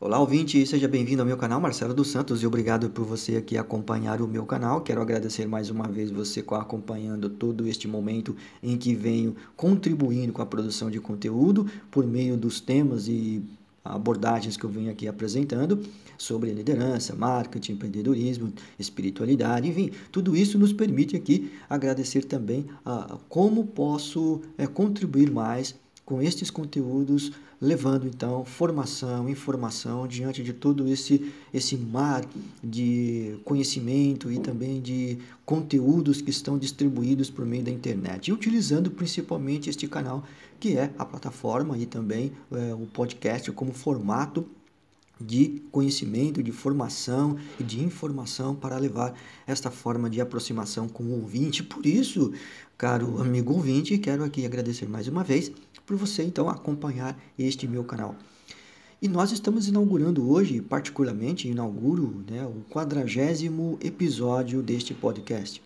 Olá, ouvinte, seja bem-vindo ao meu canal, Marcelo dos Santos, e obrigado por você aqui acompanhar o meu canal. Quero agradecer mais uma vez você acompanhando todo este momento em que venho contribuindo com a produção de conteúdo por meio dos temas e abordagens que eu venho aqui apresentando sobre liderança, marketing, empreendedorismo, espiritualidade, enfim, tudo isso nos permite aqui agradecer também a como posso é, contribuir mais com estes conteúdos, levando então formação, informação diante de todo esse esse mar de conhecimento e também de conteúdos que estão distribuídos por meio da internet, e utilizando principalmente este canal que é a plataforma e também é, o podcast como formato de conhecimento, de formação e de informação para levar esta forma de aproximação com o ouvinte. Por isso, caro amigo ouvinte, quero aqui agradecer mais uma vez por você então acompanhar este meu canal. E nós estamos inaugurando hoje, particularmente inauguro né, o quadragésimo episódio deste podcast.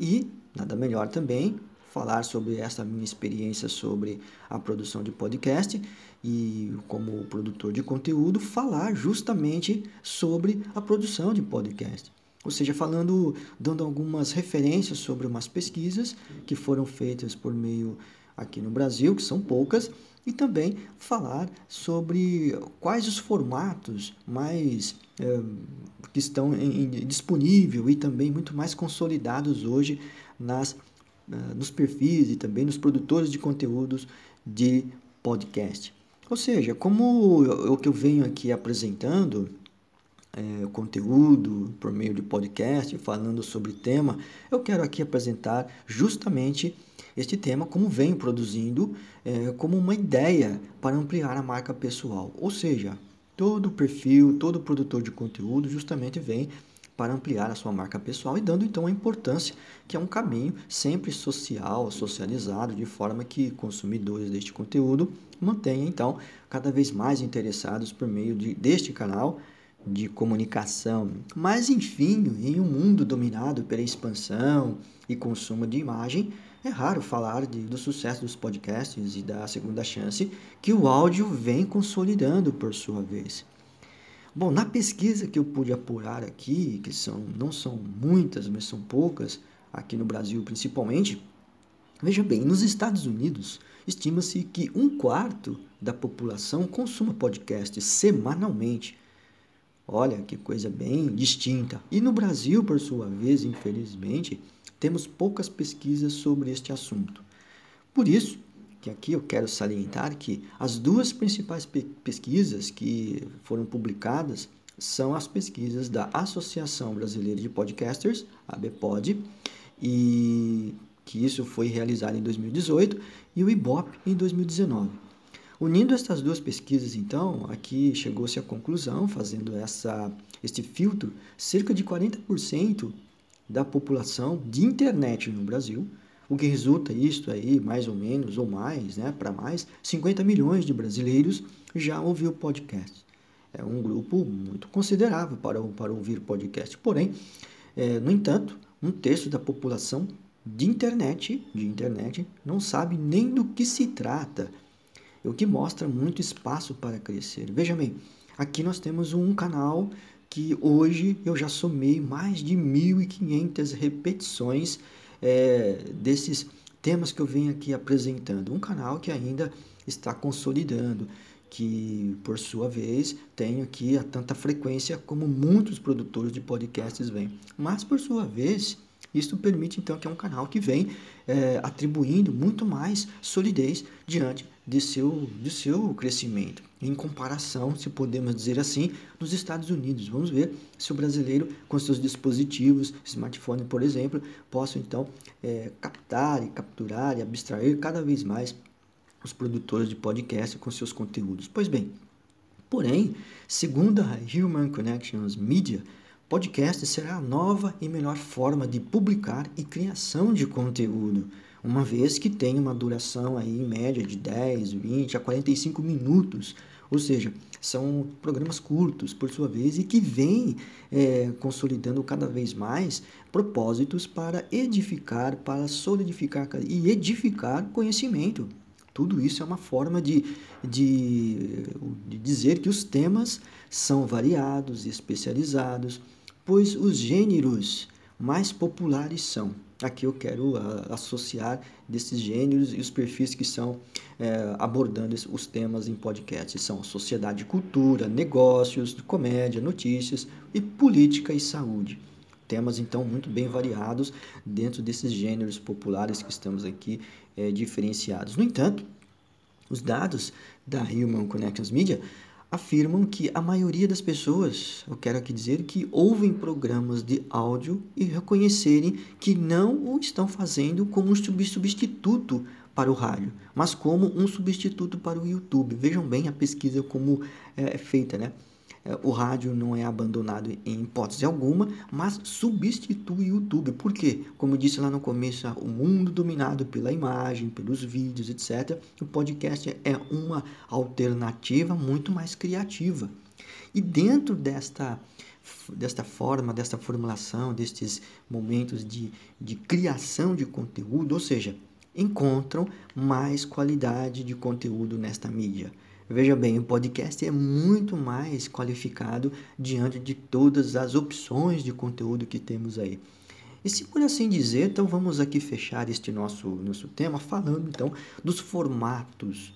E nada melhor também falar sobre essa minha experiência sobre a produção de podcast e como produtor de conteúdo falar justamente sobre a produção de podcast. Ou seja, falando, dando algumas referências sobre umas pesquisas que foram feitas por meio aqui no Brasil, que são poucas, e também falar sobre quais os formatos mais é, que estão em, em, disponível e também muito mais consolidados hoje nas uh, nos perfis e também nos produtores de conteúdos de podcast. Ou seja, como o que eu venho aqui apresentando, é, conteúdo por meio de podcast, falando sobre tema, eu quero aqui apresentar justamente este tema como venho produzindo, é, como uma ideia para ampliar a marca pessoal. Ou seja, todo perfil, todo produtor de conteúdo justamente vem para ampliar a sua marca pessoal e dando então a importância que é um caminho sempre social, socializado, de forma que consumidores deste conteúdo mantenham então cada vez mais interessados por meio de, deste canal de comunicação. Mas enfim, em um mundo dominado pela expansão e consumo de imagem, é raro falar de, do sucesso dos podcasts e da segunda chance que o áudio vem consolidando por sua vez. Bom, na pesquisa que eu pude apurar aqui, que são, não são muitas, mas são poucas, aqui no Brasil principalmente, veja bem, nos Estados Unidos estima-se que um quarto da população consuma podcast semanalmente. Olha que coisa bem distinta. E no Brasil, por sua vez, infelizmente, temos poucas pesquisas sobre este assunto. Por isso, que aqui eu quero salientar que as duas principais pe pesquisas que foram publicadas são as pesquisas da Associação Brasileira de Podcasters, a ABPOD, e que isso foi realizado em 2018, e o IBOP em 2019. Unindo estas duas pesquisas, então, aqui chegou-se à conclusão, fazendo essa, este filtro, cerca de 40% da população de internet no Brasil o que resulta isto aí, mais ou menos, ou mais, né, para mais, 50 milhões de brasileiros já ouviu podcast. É um grupo muito considerável para, para ouvir podcast. Porém, é, no entanto, um terço da população de internet, de internet não sabe nem do que se trata, o que mostra muito espaço para crescer. Veja bem, aqui nós temos um canal que hoje eu já somei mais de 1.500 repetições é, desses temas que eu venho aqui apresentando. Um canal que ainda está consolidando, que por sua vez tem aqui a tanta frequência como muitos produtores de podcasts vêm. Mas por sua vez, isso permite então que é um canal que vem é, atribuindo muito mais solidez diante de seu, de seu crescimento, em comparação, se podemos dizer assim, nos Estados Unidos. Vamos ver se o brasileiro, com seus dispositivos, smartphone, por exemplo, possa então é, captar e capturar e abstrair cada vez mais os produtores de podcast com seus conteúdos. Pois bem, porém, segundo a Human Connections Media, Podcast será a nova e melhor forma de publicar e criação de conteúdo, uma vez que tem uma duração aí em média de 10, 20 a 45 minutos, ou seja, são programas curtos, por sua vez, e que vêm é, consolidando cada vez mais propósitos para edificar, para solidificar e edificar conhecimento. Tudo isso é uma forma de, de, de dizer que os temas são variados especializados, pois os gêneros mais populares são. Aqui eu quero uh, associar desses gêneros e os perfis que são uh, abordando os temas em podcast. São sociedade e cultura, negócios, comédia, notícias e política e saúde. Temas então muito bem variados dentro desses gêneros populares que estamos aqui uh, diferenciados. No entanto, os dados da Human Connections Media afirmam que a maioria das pessoas, eu quero aqui dizer, que ouvem programas de áudio e reconhecerem que não o estão fazendo como um substituto para o rádio, mas como um substituto para o YouTube. Vejam bem a pesquisa como é feita, né? É, o rádio não é abandonado em hipótese alguma, mas substitui o YouTube. Por quê? Como eu disse lá no começo, o mundo dominado pela imagem, pelos vídeos, etc. O podcast é uma alternativa muito mais criativa. E dentro desta desta forma, desta formulação, destes momentos de, de criação de conteúdo, ou seja, encontram mais qualidade de conteúdo nesta mídia. Veja bem, o podcast é muito mais qualificado diante de todas as opções de conteúdo que temos aí. E se por assim dizer, então vamos aqui fechar este nosso, nosso tema falando então dos formatos,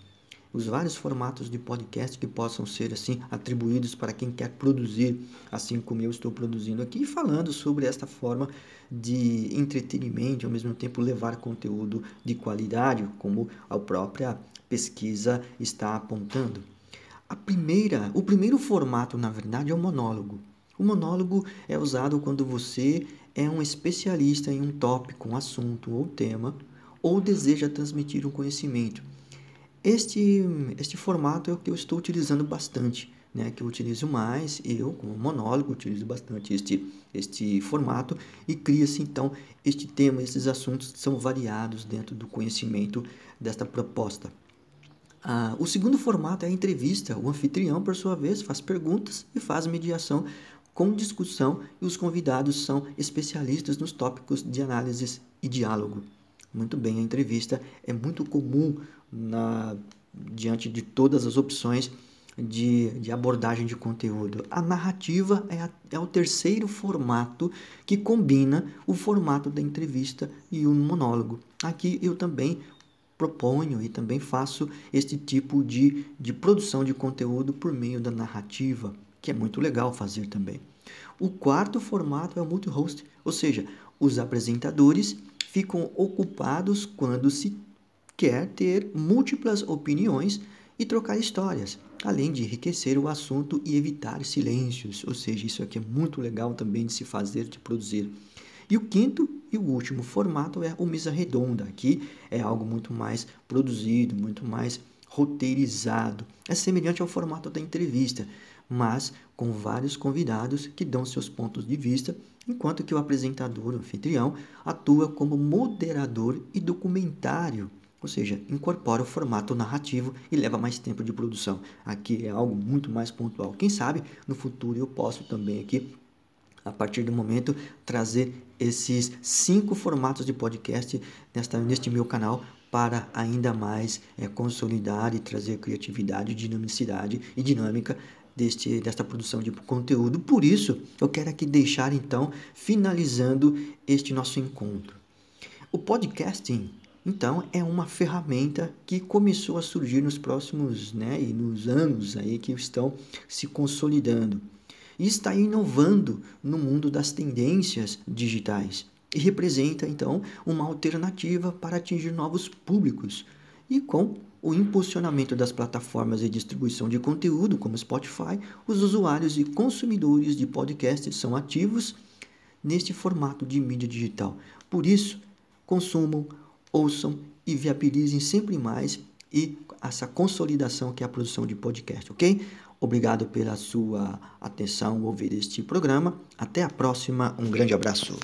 os vários formatos de podcast que possam ser assim atribuídos para quem quer produzir, assim como eu estou produzindo aqui, falando sobre esta forma de entretenimento ao mesmo tempo levar conteúdo de qualidade, como a própria pesquisa está apontando. A primeira, o primeiro formato, na verdade, é o monólogo. O monólogo é usado quando você é um especialista em um tópico, um assunto ou tema, ou deseja transmitir um conhecimento. Este, este formato é o que eu estou utilizando bastante, né? que eu utilizo mais, eu, como monólogo, utilizo bastante este, este formato e cria-se então este tema, esses assuntos são variados dentro do conhecimento desta proposta. Ah, o segundo formato é a entrevista. O anfitrião, por sua vez, faz perguntas e faz mediação com discussão e os convidados são especialistas nos tópicos de análise e diálogo. Muito bem, a entrevista é muito comum na, diante de todas as opções de, de abordagem de conteúdo. A narrativa é, a, é o terceiro formato que combina o formato da entrevista e o monólogo. Aqui eu também proponho e também faço este tipo de, de produção de conteúdo por meio da narrativa, que é muito legal fazer também. O quarto formato é o multi-host, ou seja, os apresentadores ficam ocupados quando se quer ter múltiplas opiniões e trocar histórias, além de enriquecer o assunto e evitar silêncios, ou seja, isso aqui é muito legal também de se fazer, de produzir. E o quinto e o último formato é o mesa redonda. Aqui é algo muito mais produzido, muito mais roteirizado. É semelhante ao formato da entrevista, mas com vários convidados que dão seus pontos de vista, enquanto que o apresentador, o anfitrião, atua como moderador e documentário, ou seja, incorpora o formato narrativo e leva mais tempo de produção. Aqui é algo muito mais pontual. Quem sabe no futuro eu posso também aqui a partir do momento, trazer esses cinco formatos de podcast nesta, neste meu canal para ainda mais é, consolidar e trazer criatividade, dinamicidade e dinâmica deste, desta produção de conteúdo. Por isso, eu quero aqui deixar então, finalizando este nosso encontro. O podcasting, então, é uma ferramenta que começou a surgir nos próximos, né, e nos anos aí que estão se consolidando e está inovando no mundo das tendências digitais e representa então uma alternativa para atingir novos públicos e com o impulsionamento das plataformas de distribuição de conteúdo como Spotify, os usuários e consumidores de podcasts são ativos neste formato de mídia digital. Por isso, consumam, ouçam e viabilizem sempre mais e essa consolidação que é a produção de podcast, ok? Obrigado pela sua atenção ouvir este programa. Até a próxima. Um grande abraço.